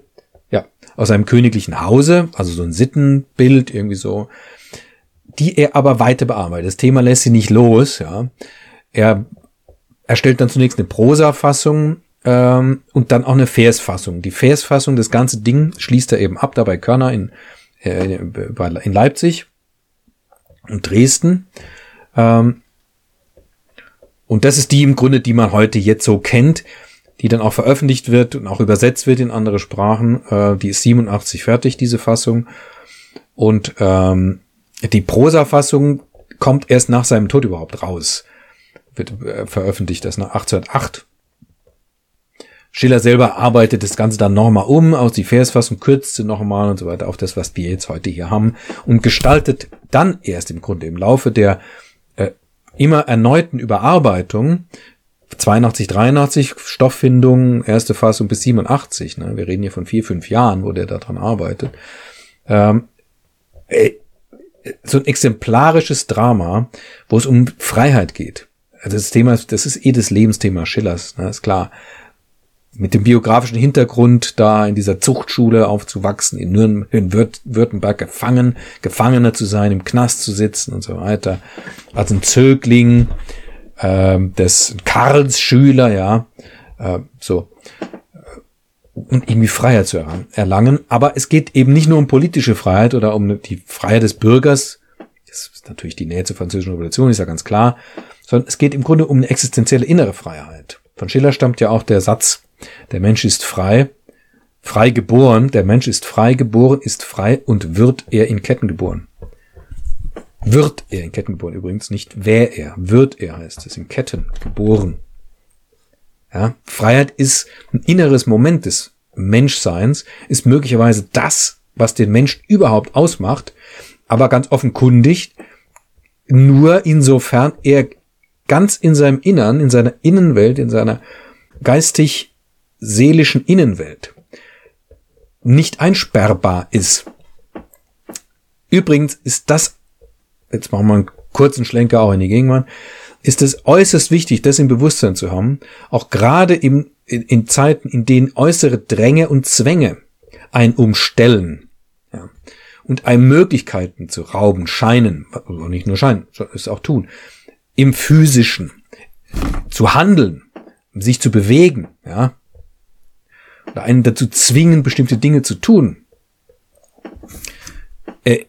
ja, aus einem königlichen Hause, also so ein Sittenbild, irgendwie so, die er aber weiter bearbeitet. Das Thema lässt sie nicht los, ja. Er erstellt dann zunächst eine Prosa-Fassung ähm, und dann auch eine Versfassung. Die Versfassung, das ganze Ding schließt er eben ab, dabei Körner in, äh, in Leipzig und Dresden. Ähm, und das ist die im Grunde, die man heute jetzt so kennt, die dann auch veröffentlicht wird und auch übersetzt wird in andere Sprachen. Äh, die ist 87 fertig, diese Fassung. Und ähm, die Prosa-Fassung kommt erst nach seinem Tod überhaupt raus. Wird äh, veröffentlicht das nach 1808. Schiller selber arbeitet das Ganze dann nochmal um, aus die Versfassung kürzt sie nochmal und so weiter auf das, was wir jetzt heute hier haben und gestaltet dann erst im Grunde im Laufe der immer erneuten Überarbeitung 82, 83 Stofffindung, erste Fassung bis 87. Ne? Wir reden hier von vier, fünf Jahren, wo der daran arbeitet. Ähm, äh, so ein exemplarisches Drama, wo es um Freiheit geht. Also das Thema, das ist eh das Lebensthema Schillers, ne? ist klar mit dem biografischen Hintergrund da in dieser Zuchtschule aufzuwachsen, in, Nürn in Württemberg gefangen, Gefangener zu sein, im Knast zu sitzen und so weiter. Als ein Zögling, äh, des Karls Schüler, ja, äh, so und irgendwie Freiheit zu erlangen. Aber es geht eben nicht nur um politische Freiheit oder um die Freiheit des Bürgers. Das ist natürlich die Nähe zur französischen Revolution, ist ja ganz klar. Sondern es geht im Grunde um eine existenzielle innere Freiheit. Von Schiller stammt ja auch der Satz, der Mensch ist frei, frei geboren, der Mensch ist frei geboren, ist frei und wird er in Ketten geboren. Wird er in Ketten geboren übrigens, nicht wer er, wird er heißt es, in Ketten geboren. Ja, Freiheit ist ein inneres Moment des Menschseins, ist möglicherweise das, was den Mensch überhaupt ausmacht, aber ganz offenkundig nur insofern er ganz in seinem Innern, in seiner Innenwelt, in seiner geistig seelischen Innenwelt nicht einsperrbar ist. Übrigens ist das, jetzt machen wir einen kurzen Schlenker auch in die Gegenwart, ist es äußerst wichtig, das im Bewusstsein zu haben, auch gerade in, in, in Zeiten, in denen äußere Dränge und Zwänge ein umstellen ja, und einem Möglichkeiten zu rauben scheinen, oder nicht nur scheinen, es auch tun, im physischen, zu handeln, sich zu bewegen, ja, oder einen dazu zwingen, bestimmte Dinge zu tun. Äh,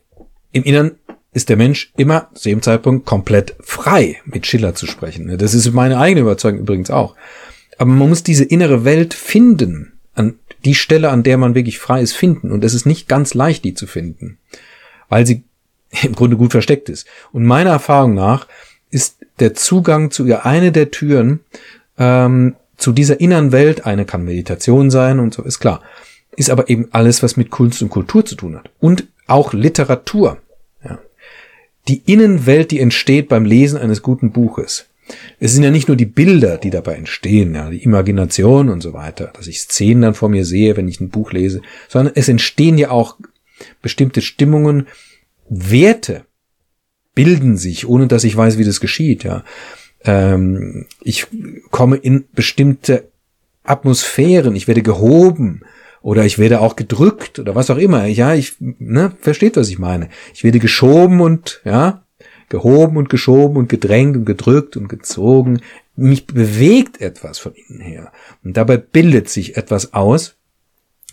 Im Innern ist der Mensch immer zu dem Zeitpunkt komplett frei, mit Schiller zu sprechen. Das ist meine eigene Überzeugung übrigens auch. Aber man muss diese innere Welt finden, an die Stelle, an der man wirklich frei ist, finden. Und es ist nicht ganz leicht, die zu finden, weil sie im Grunde gut versteckt ist. Und meiner Erfahrung nach ist der Zugang zu ihr eine der Türen, ähm, zu dieser inneren Welt, eine kann Meditation sein und so, ist klar. Ist aber eben alles, was mit Kunst und Kultur zu tun hat. Und auch Literatur. Die Innenwelt, die entsteht beim Lesen eines guten Buches. Es sind ja nicht nur die Bilder, die dabei entstehen, ja, die Imagination und so weiter, dass ich Szenen dann vor mir sehe, wenn ich ein Buch lese, sondern es entstehen ja auch bestimmte Stimmungen, Werte, bilden sich, ohne dass ich weiß, wie das geschieht, ja. Ähm, ich komme in bestimmte Atmosphären, ich werde gehoben oder ich werde auch gedrückt oder was auch immer. Ja, ich, ne, versteht, was ich meine. Ich werde geschoben und, ja, gehoben und geschoben und gedrängt und gedrückt und gezogen. Mich bewegt etwas von innen her. Und dabei bildet sich etwas aus.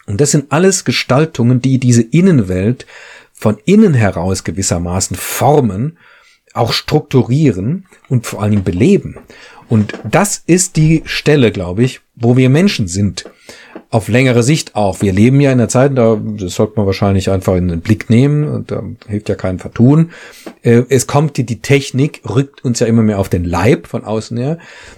Und das sind alles Gestaltungen, die diese Innenwelt von innen heraus gewissermaßen formen, auch strukturieren und vor allen Dingen beleben. Und das ist die Stelle, glaube ich, wo wir Menschen sind. Auf längere Sicht auch. Wir leben ja in der Zeit, da das sollte man wahrscheinlich einfach in den Blick nehmen da hilft ja kein Vertun. Äh, es kommt die, die Technik, rückt uns ja immer mehr auf den Leib von außen her,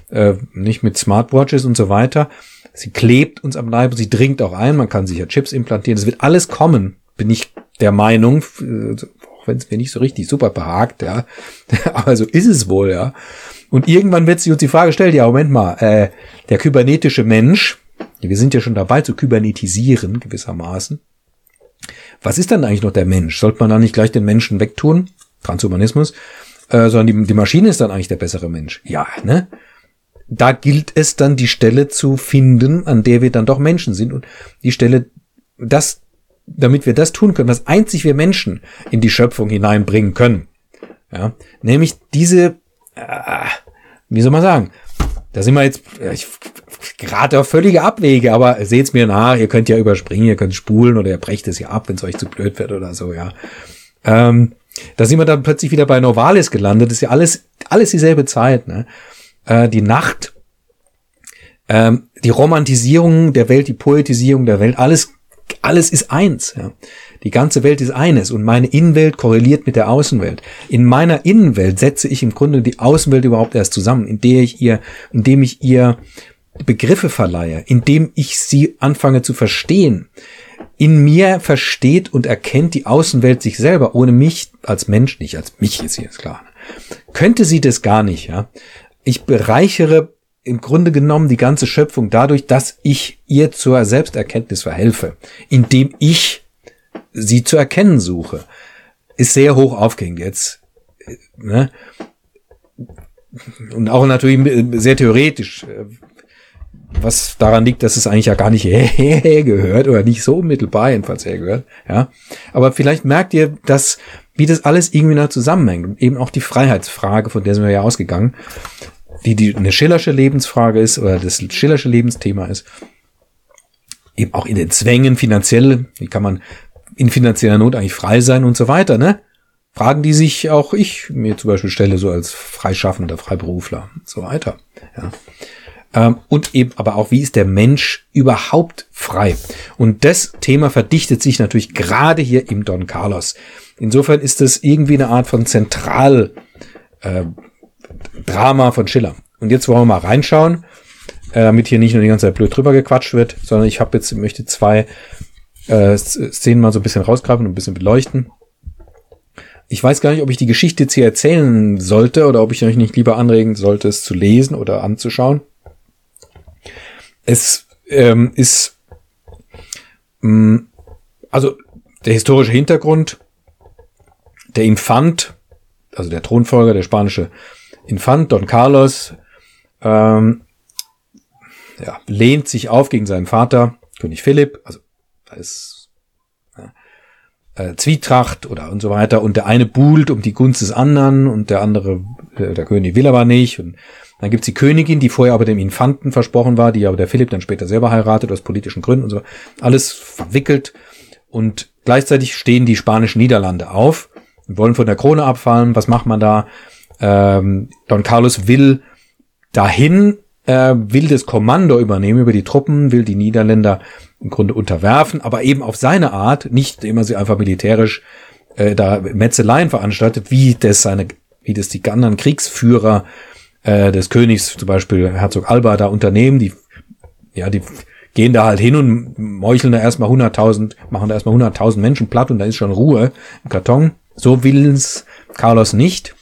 äh, nicht mit Smartwatches und so weiter. Sie klebt uns am Leib sie dringt auch ein. Man kann sich ja Chips implantieren. Das wird alles kommen, bin ich der Meinung, äh, auch wenn es mir nicht so richtig super behagt, ja. Aber so ist es wohl, ja. Und irgendwann wird sich uns die Frage gestellt, ja, Moment mal, äh, der kybernetische Mensch, wir sind ja schon dabei zu kybernetisieren gewissermaßen. Was ist dann eigentlich noch der Mensch? Sollte man da nicht gleich den Menschen wegtun? Transhumanismus. Äh, sondern die, die Maschine ist dann eigentlich der bessere Mensch. Ja, ne? Da gilt es dann, die Stelle zu finden, an der wir dann doch Menschen sind. Und die Stelle, das, damit wir das tun können, was einzig wir Menschen in die Schöpfung hineinbringen können. Ja, nämlich diese äh, wie soll man sagen, da sind wir jetzt ich, gerade auf völlige Abwege, aber seht's mir nach, ihr könnt ja überspringen, ihr könnt spulen oder ihr brecht es ja ab, wenn es euch zu blöd wird oder so, ja. Ähm, da sind wir dann plötzlich wieder bei Novalis gelandet, das ist ja alles, alles dieselbe Zeit, ne? Äh, die Nacht, ähm, die Romantisierung der Welt, die Poetisierung der Welt, alles, alles ist eins, ja. Die ganze Welt ist eines und meine Innenwelt korreliert mit der Außenwelt. In meiner Innenwelt setze ich im Grunde die Außenwelt überhaupt erst zusammen, indem ich ihr, indem ich ihr Begriffe verleihe, indem ich sie anfange zu verstehen. In mir versteht und erkennt die Außenwelt sich selber, ohne mich als Mensch nicht, als mich ist jetzt klar. Könnte sie das gar nicht, ja? Ich bereichere im Grunde genommen die ganze Schöpfung dadurch, dass ich ihr zur Selbsterkenntnis verhelfe, indem ich sie zu erkennen suche, ist sehr hoch aufgehängt jetzt. Ne? Und auch natürlich sehr theoretisch, was daran liegt, dass es eigentlich ja gar nicht hergehört oder nicht so mittelbar jedenfalls hergehört. Ja, aber vielleicht merkt ihr, dass wie das alles irgendwie noch zusammenhängt und eben auch die Freiheitsfrage, von der sind wir ja ausgegangen, die, die eine Schillersche Lebensfrage ist oder das Schillersche Lebensthema ist, eben auch in den Zwängen finanziell, wie kann man in finanzieller Not eigentlich frei sein und so weiter, ne? Fragen, die sich auch ich mir zum Beispiel stelle, so als Freischaffender, Freiberufler und so weiter. Ja. Ähm, und eben aber auch, wie ist der Mensch überhaupt frei? Und das Thema verdichtet sich natürlich gerade hier im Don Carlos. Insofern ist es irgendwie eine Art von Zentral äh, Drama von Schiller. Und jetzt wollen wir mal reinschauen, äh, damit hier nicht nur die ganze Zeit blöd drüber gequatscht wird, sondern ich habe jetzt möchte zwei äh, Szenen mal so ein bisschen rausgraben und ein bisschen beleuchten. Ich weiß gar nicht, ob ich die Geschichte jetzt hier erzählen sollte oder ob ich euch nicht lieber anregen sollte, es zu lesen oder anzuschauen. Es ähm, ist mh, mm, also der historische Hintergrund. Der Infant, also der Thronfolger, der spanische Infant Don Carlos, ähm, ja, lehnt sich auf gegen seinen Vater, König Philipp, also da ist äh, Zwietracht oder und so weiter und der eine buhlt um die Gunst des anderen und der andere, äh, der König will aber nicht und dann gibt's die Königin, die vorher aber dem Infanten versprochen war, die aber der Philipp dann später selber heiratet aus politischen Gründen und so. Alles verwickelt und gleichzeitig stehen die spanischen Niederlande auf und wollen von der Krone abfallen. Was macht man da? Ähm, Don Carlos will dahin, äh, will das Kommando übernehmen über die Truppen, will die Niederländer im Grunde unterwerfen, aber eben auf seine Art, nicht immer sie einfach militärisch äh, da Metzeleien veranstaltet, wie das seine, wie das die anderen Kriegsführer äh, des Königs, zum Beispiel Herzog Alba, da unternehmen, die, ja, die gehen da halt hin und meucheln da erstmal 100.000, machen da erstmal 100.000 Menschen platt und da ist schon Ruhe im Karton. So willens Carlos nicht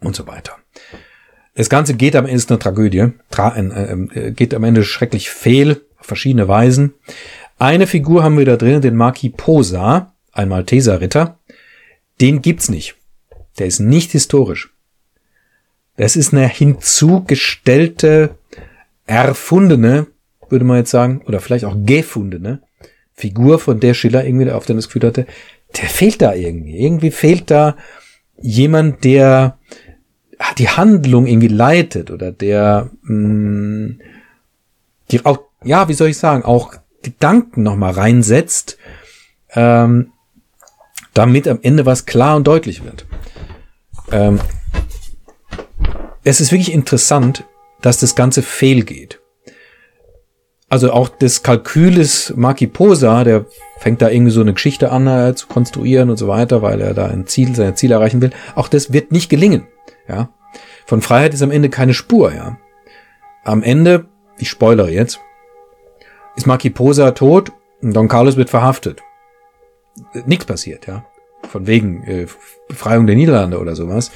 und so weiter. Das Ganze geht am Ende ist eine Tragödie, tra äh, äh, geht am Ende schrecklich fehl auf verschiedene Weisen. Eine Figur haben wir da drin, den Marquis Posa, ein Malteser Ritter. Den gibt's nicht. Der ist nicht historisch. Das ist eine hinzugestellte, erfundene, würde man jetzt sagen, oder vielleicht auch gefundene Figur, von der Schiller irgendwie auf das Gefühl hatte, der fehlt da irgendwie. Irgendwie fehlt da jemand, der die Handlung irgendwie leitet oder der mh, mm, die auch, ja, wie soll ich sagen, auch Gedanken nochmal reinsetzt, ähm, damit am Ende was klar und deutlich wird. Ähm, es ist wirklich interessant, dass das Ganze fehlgeht. Also auch des Maki Posa, der fängt da irgendwie so eine Geschichte an äh, zu konstruieren und so weiter, weil er da ein Ziel, sein Ziel erreichen will. Auch das wird nicht gelingen. Ja, von Freiheit ist am Ende keine Spur. Ja, am Ende, ich spoilere jetzt, ist Maki Posa tot und Don Carlos wird verhaftet. Nichts passiert. Ja, von wegen äh, Befreiung der Niederlande oder sowas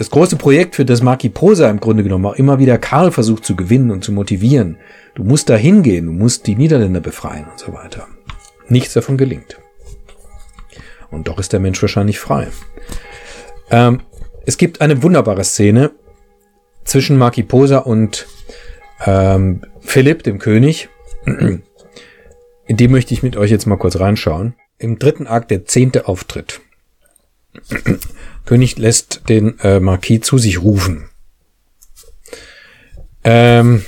das große Projekt, für das Marki Posa im Grunde genommen auch immer wieder Karl versucht zu gewinnen und zu motivieren. Du musst da hingehen, du musst die Niederländer befreien und so weiter. Nichts davon gelingt. Und doch ist der Mensch wahrscheinlich frei. Ähm, es gibt eine wunderbare Szene zwischen Marki Posa und ähm, Philipp, dem König. In die möchte ich mit euch jetzt mal kurz reinschauen. Im dritten Akt der zehnte Auftritt. König lässt den äh, Marquis zu sich rufen. Ähm,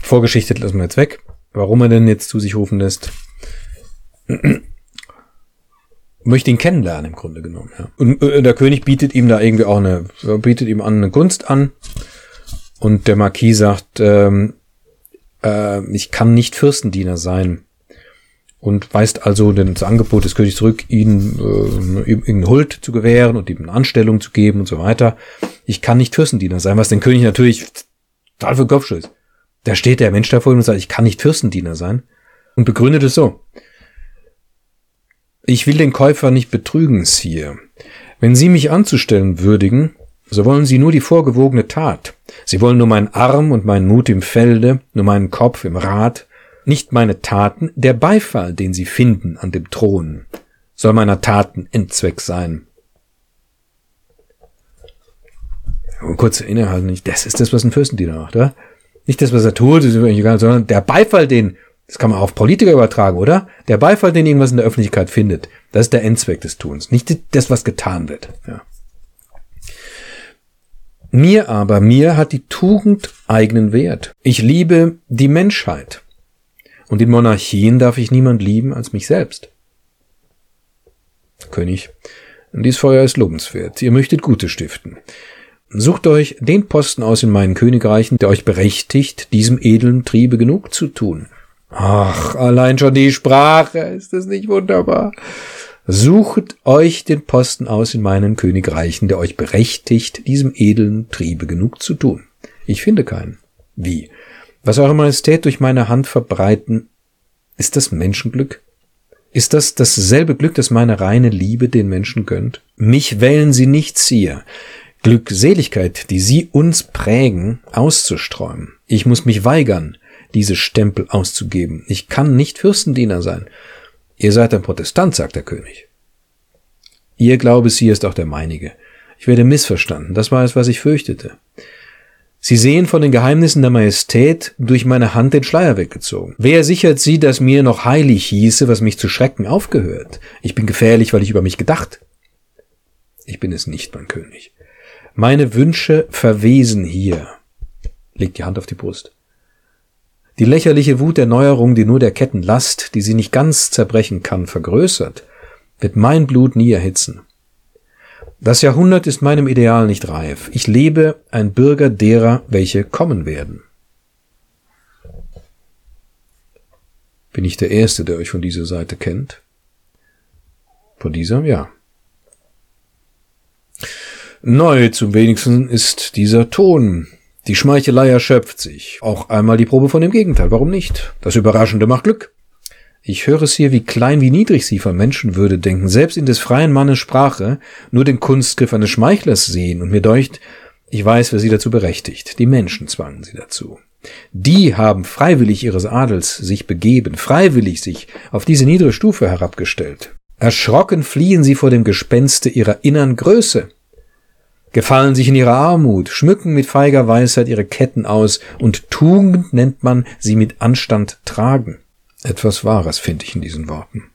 Vorgeschichte lassen wir jetzt weg. Warum er denn jetzt zu sich rufen lässt? Möchte ihn kennenlernen im Grunde genommen. Ja. Und äh, der König bietet ihm da irgendwie auch eine, bietet ihm an eine Gunst an. Und der Marquis sagt, ähm, äh, ich kann nicht Fürstendiener sein und weist also das Angebot des Königs zurück, ihn, äh, ihm Huld zu gewähren und ihm eine Anstellung zu geben und so weiter. Ich kann nicht Fürstendiener sein, was den König natürlich total für Kopf stößt. Da steht der Mensch davor und sagt, ich kann nicht Fürstendiener sein und begründet es so. Ich will den Käufer nicht betrügen, Sire. Wenn Sie mich anzustellen würdigen, so wollen Sie nur die vorgewogene Tat. Sie wollen nur meinen Arm und meinen Mut im Felde, nur meinen Kopf im Rat, nicht meine Taten, der Beifall, den sie finden an dem Thron, soll meiner Taten Endzweck sein. Kurz innehalten, nicht, das ist das, was ein Fürstendiener macht, oder? Nicht das, was er tut, sondern der Beifall, den, das kann man auf Politiker übertragen, oder? Der Beifall, den irgendwas in der Öffentlichkeit findet, das ist der Endzweck des Tuns, nicht das, was getan wird. Ja. Mir aber, mir hat die Tugend eigenen Wert. Ich liebe die Menschheit. Und in Monarchien darf ich niemand lieben als mich selbst. König, dies Feuer ist lobenswert. Ihr möchtet Gute stiften. Sucht euch den Posten aus in meinen Königreichen, der euch berechtigt, diesem edlen Triebe genug zu tun. Ach, allein schon die Sprache, ist das nicht wunderbar? Sucht euch den Posten aus in meinen Königreichen, der euch berechtigt, diesem edlen Triebe genug zu tun. Ich finde keinen. Wie? Was Eure Majestät durch meine Hand verbreiten, ist das Menschenglück? Ist das dasselbe Glück, das meine reine Liebe den Menschen gönnt? Mich wählen Sie nicht, Sire. Glückseligkeit, die Sie uns prägen, auszusträumen. Ich muss mich weigern, diese Stempel auszugeben. Ich kann nicht Fürstendiener sein. Ihr seid ein Protestant, sagt der König. Ihr Glaube, Sie ist auch der meinige. Ich werde missverstanden. Das war es, was ich fürchtete. Sie sehen von den Geheimnissen der Majestät durch meine Hand den Schleier weggezogen. Wer sichert Sie, dass mir noch heilig hieße, was mich zu schrecken aufgehört? Ich bin gefährlich, weil ich über mich gedacht. Ich bin es nicht, mein König. Meine Wünsche verwesen hier. Legt die Hand auf die Brust. Die lächerliche Wut der Neuerung, die nur der Ketten Last, die sie nicht ganz zerbrechen kann, vergrößert, wird mein Blut nie erhitzen. Das Jahrhundert ist meinem Ideal nicht reif. Ich lebe ein Bürger derer, welche kommen werden. Bin ich der Erste, der euch von dieser Seite kennt? Von dieser, ja. Neu zum wenigsten ist dieser Ton. Die Schmeichelei erschöpft sich. Auch einmal die Probe von dem Gegenteil. Warum nicht? Das Überraschende macht Glück. Ich höre es hier, wie klein, wie niedrig sie von Menschenwürde denken, selbst in des freien Mannes Sprache nur den Kunstgriff eines Schmeichlers sehen, und mir deucht, ich weiß, wer sie dazu berechtigt. Die Menschen zwangen sie dazu. Die haben freiwillig ihres Adels sich begeben, freiwillig sich auf diese niedere Stufe herabgestellt. Erschrocken fliehen sie vor dem Gespenste ihrer innern Größe. gefallen sich in ihrer Armut, schmücken mit feiger Weisheit ihre Ketten aus, und Tugend nennt man sie mit Anstand tragen. Etwas Wahres finde ich in diesen Worten.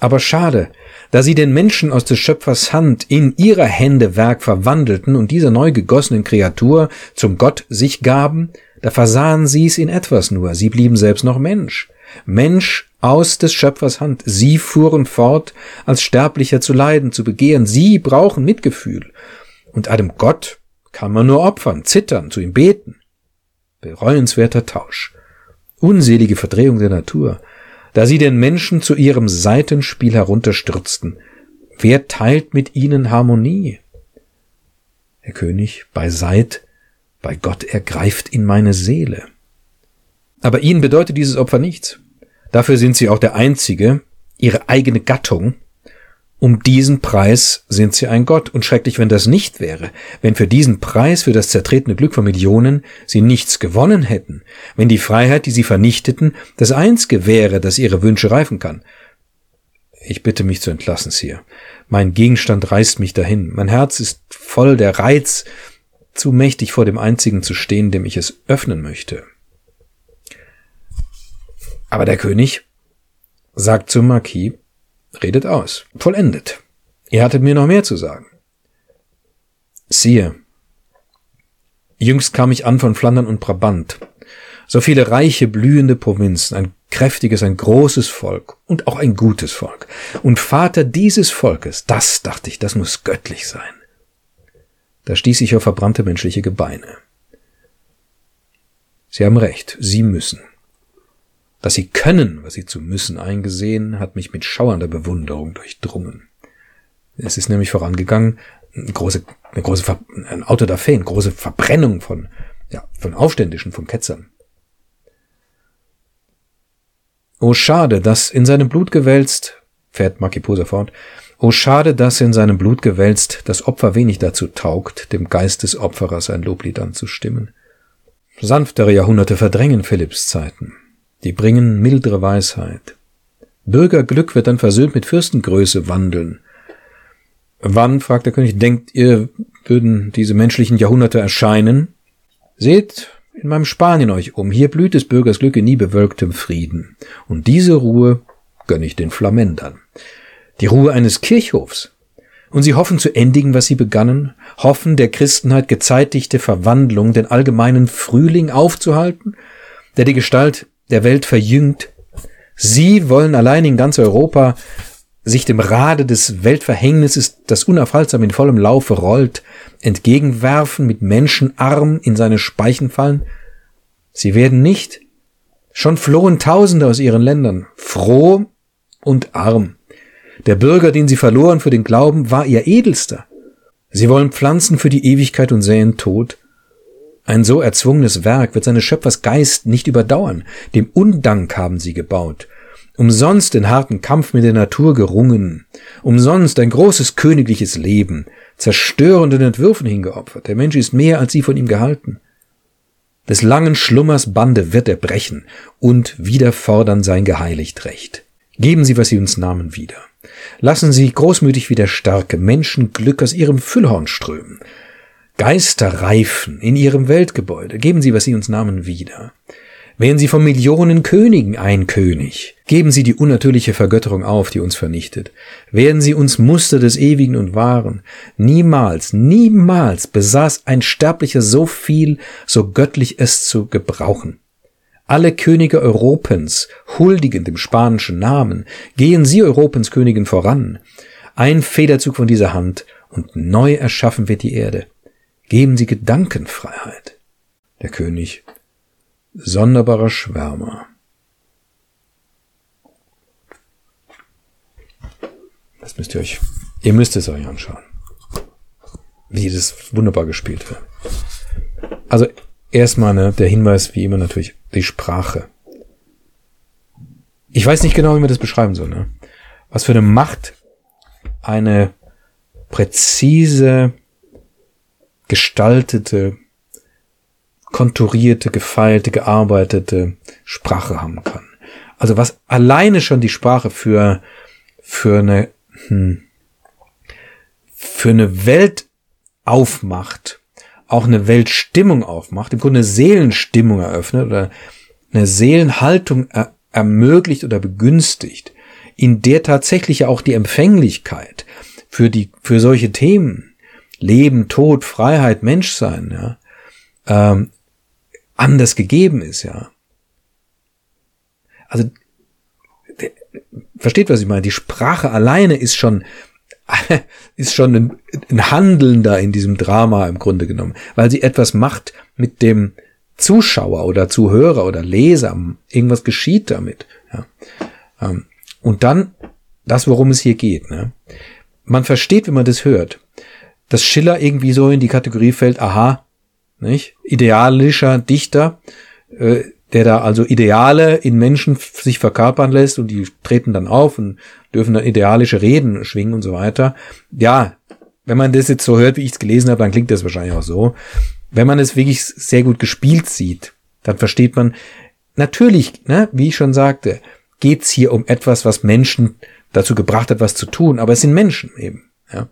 Aber schade, da sie den Menschen aus des Schöpfers Hand in ihrer Hände Werk verwandelten und dieser neu gegossenen Kreatur zum Gott sich gaben, da versahen sie's in etwas nur, sie blieben selbst noch Mensch. Mensch aus des Schöpfers Hand. Sie fuhren fort, als Sterblicher zu leiden, zu begehren. Sie brauchen Mitgefühl. Und einem Gott kann man nur opfern, zittern, zu ihm beten. Bereuenswerter Tausch. Unselige Verdrehung der Natur. Da sie den Menschen zu ihrem Seitenspiel herunterstürzten. Wer teilt mit ihnen Harmonie? Der König, bei Seid, bei Gott ergreift in meine Seele. Aber ihnen bedeutet dieses Opfer nichts. Dafür sind sie auch der einzige, ihre eigene Gattung. Um diesen Preis sind sie ein Gott. Und schrecklich, wenn das nicht wäre, wenn für diesen Preis, für das zertretene Glück von Millionen, sie nichts gewonnen hätten, wenn die Freiheit, die sie vernichteten, das einzige wäre, das ihre Wünsche reifen kann. Ich bitte mich zu entlassen, Sir. Mein Gegenstand reißt mich dahin. Mein Herz ist voll der Reiz, zu mächtig vor dem einzigen zu stehen, dem ich es öffnen möchte. Aber der König sagt zum Marquis, redet aus, vollendet. Ihr hattet mir noch mehr zu sagen. Siehe, jüngst kam ich an von Flandern und Brabant. So viele reiche, blühende Provinzen, ein kräftiges, ein großes Volk und auch ein gutes Volk. Und Vater dieses Volkes, das dachte ich, das muss göttlich sein. Da stieß ich auf verbrannte menschliche Gebeine. Sie haben recht, Sie müssen. Dass sie können, was sie zu müssen eingesehen, hat mich mit schauernder Bewunderung durchdrungen. Es ist nämlich vorangegangen, eine große, eine große, Ver ein Auto da eine große Verbrennung von, ja, von Aufständischen, von Ketzern. Oh, schade, dass in seinem Blut gewälzt, fährt Makiposa fort, oh, schade, dass in seinem Blut gewälzt das Opfer wenig dazu taugt, dem Geist des Opferers ein Loblied anzustimmen. Sanftere Jahrhunderte verdrängen Philipps Zeiten die bringen mildere Weisheit. Bürgerglück wird dann versöhnt mit Fürstengröße wandeln. Wann, fragt der König, denkt ihr, würden diese menschlichen Jahrhunderte erscheinen? Seht in meinem Spanien euch um, hier blüht des Bürgers Glück in nie bewölktem Frieden. Und diese Ruhe gönn ich den Flamändern. Die Ruhe eines Kirchhofs. Und sie hoffen zu endigen, was sie begannen, hoffen der Christenheit gezeitigte Verwandlung, den allgemeinen Frühling aufzuhalten, der die Gestalt der Welt verjüngt. Sie wollen allein in ganz Europa sich dem Rade des Weltverhängnisses, das unaufhaltsam in vollem Laufe rollt, entgegenwerfen, mit Menschenarm in seine Speichen fallen? Sie werden nicht. Schon flohen Tausende aus ihren Ländern, froh und arm. Der Bürger, den sie verloren für den Glauben, war ihr edelster. Sie wollen pflanzen für die Ewigkeit und säen Tod. Ein so erzwungenes Werk wird seines Schöpfers Geist nicht überdauern. Dem Undank haben sie gebaut. Umsonst den harten Kampf mit der Natur gerungen. Umsonst ein großes königliches Leben. Zerstörenden Entwürfen hingeopfert. Der Mensch ist mehr, als sie von ihm gehalten. Des langen Schlummers Bande wird er brechen und wieder fordern sein geheiligt Recht. Geben Sie, was Sie uns nahmen, wieder. Lassen Sie großmütig wieder starke Menschen Glück aus ihrem Füllhorn strömen. Geister reifen in ihrem Weltgebäude. Geben Sie, was Sie uns nahmen, wieder. Wären Sie von Millionen Königen ein König. Geben Sie die unnatürliche Vergötterung auf, die uns vernichtet. Werden Sie uns Muster des Ewigen und Wahren. Niemals, niemals besaß ein Sterblicher so viel, so göttlich es zu gebrauchen. Alle Könige Europens huldigen dem spanischen Namen. Gehen Sie Europens Königin voran. Ein Federzug von dieser Hand und neu erschaffen wird die Erde. Geben Sie Gedankenfreiheit. Der König, sonderbarer Schwärmer. Das müsst ihr euch, ihr müsst es euch anschauen. Wie das wunderbar gespielt wird. Also erstmal ne, der Hinweis, wie immer natürlich, die Sprache. Ich weiß nicht genau, wie man das beschreiben soll. Ne? Was für eine Macht eine präzise gestaltete, konturierte, gefeilte, gearbeitete Sprache haben kann. Also was alleine schon die Sprache für, für eine, hm, für eine Welt aufmacht, auch eine Weltstimmung aufmacht, im Grunde eine Seelenstimmung eröffnet oder eine Seelenhaltung er ermöglicht oder begünstigt, in der tatsächlich auch die Empfänglichkeit für die, für solche Themen, Leben, Tod, Freiheit, Menschsein, ja, ähm, anders gegeben ist, ja. Also, versteht, was ich meine? Die Sprache alleine ist schon, ist schon ein, ein Handelnder in diesem Drama im Grunde genommen, weil sie etwas macht mit dem Zuschauer oder Zuhörer oder Leser. Irgendwas geschieht damit. Ja. Ähm, und dann das, worum es hier geht. Ne? Man versteht, wenn man das hört, dass Schiller irgendwie so in die Kategorie fällt, aha, nicht? Idealischer Dichter, äh, der da also Ideale in Menschen sich verkörpern lässt und die treten dann auf und dürfen dann idealische Reden schwingen und so weiter. Ja, wenn man das jetzt so hört, wie ich es gelesen habe, dann klingt das wahrscheinlich auch so. Wenn man es wirklich sehr gut gespielt sieht, dann versteht man, natürlich, ne, wie ich schon sagte, geht's hier um etwas, was Menschen dazu gebracht hat, was zu tun, aber es sind Menschen eben. Ja.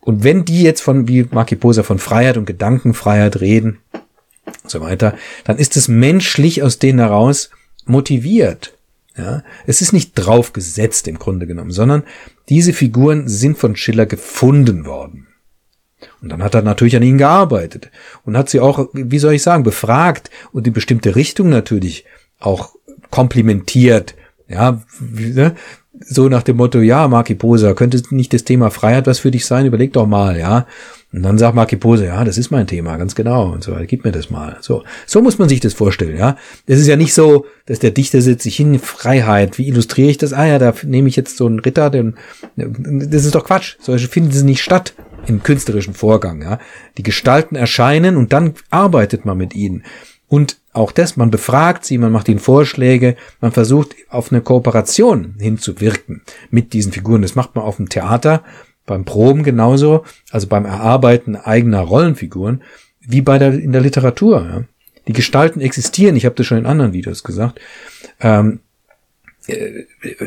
Und wenn die jetzt von, wie Marki Poser, von Freiheit und Gedankenfreiheit reden und so weiter, dann ist es menschlich aus denen heraus motiviert. Ja, es ist nicht draufgesetzt im Grunde genommen, sondern diese Figuren sind von Schiller gefunden worden. Und dann hat er natürlich an ihnen gearbeitet und hat sie auch, wie soll ich sagen, befragt und die bestimmte Richtung natürlich auch komplimentiert. Ja, ne? So nach dem Motto, ja, Marki Poser, könnte nicht das Thema Freiheit was für dich sein? Überleg doch mal, ja. Und dann sagt Marki Poser, ja, das ist mein Thema, ganz genau. Und so, gib mir das mal. So, so muss man sich das vorstellen, ja. Das ist ja nicht so, dass der Dichter sitzt sich hin, Freiheit. Wie illustriere ich das? Ah ja, da nehme ich jetzt so einen Ritter, den, das ist doch Quatsch. Solche finden sie nicht statt im künstlerischen Vorgang, ja. Die Gestalten erscheinen und dann arbeitet man mit ihnen. Und auch das, man befragt sie, man macht ihnen Vorschläge, man versucht auf eine Kooperation hinzuwirken mit diesen Figuren. Das macht man auf dem Theater, beim Proben genauso, also beim Erarbeiten eigener Rollenfiguren, wie bei der, in der Literatur. Ja. Die Gestalten existieren, ich habe das schon in anderen Videos gesagt. Ähm, äh,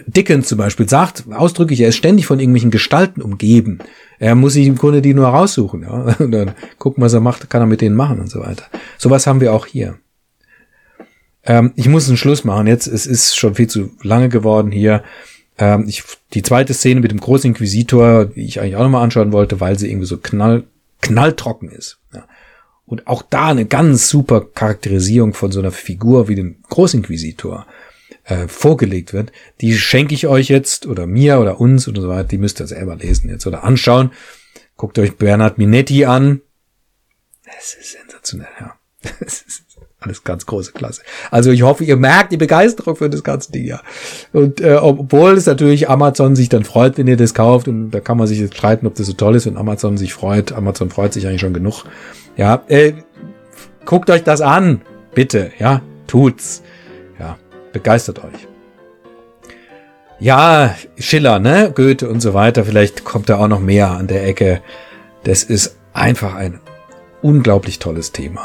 Dickens zum Beispiel sagt ausdrücklich, er ist ständig von irgendwelchen Gestalten umgeben. Er muss sich im Grunde die nur raussuchen. Ja? Und dann gucken, was er macht, kann er mit denen machen und so weiter. Sowas haben wir auch hier. Ähm, ich muss einen Schluss machen jetzt. Es ist schon viel zu lange geworden hier. Ähm, ich, die zweite Szene mit dem Großinquisitor, die ich eigentlich auch nochmal anschauen wollte, weil sie irgendwie so knall, knalltrocken ist. Ja. Und auch da eine ganz super Charakterisierung von so einer Figur wie dem Großinquisitor äh, vorgelegt wird, die schenke ich euch jetzt oder mir oder uns oder so weiter, die müsst ihr selber lesen jetzt oder anschauen. Guckt euch Bernhard Minetti an. Es ist sensationell, ja. Das ist alles ganz große Klasse. Also ich hoffe, ihr merkt die Begeisterung für das ganze Ding, ja. Und äh, obwohl es natürlich Amazon sich dann freut, wenn ihr das kauft, und da kann man sich jetzt streiten, ob das so toll ist, wenn Amazon sich freut. Amazon freut sich eigentlich schon genug. Ja, äh, guckt euch das an, bitte, ja, tut's. Ja, begeistert euch. Ja, Schiller, ne, Goethe und so weiter, vielleicht kommt da auch noch mehr an der Ecke. Das ist einfach ein unglaublich tolles Thema.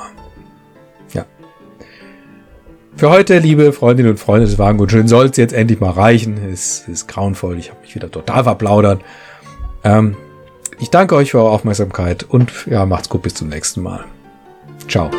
Für heute, liebe Freundinnen und Freunde des Wagen soll es jetzt endlich mal reichen. Es ist grauenvoll, ich habe mich wieder total verplaudert. Ähm, ich danke euch für eure Aufmerksamkeit und ja, macht's gut, bis zum nächsten Mal. Ciao.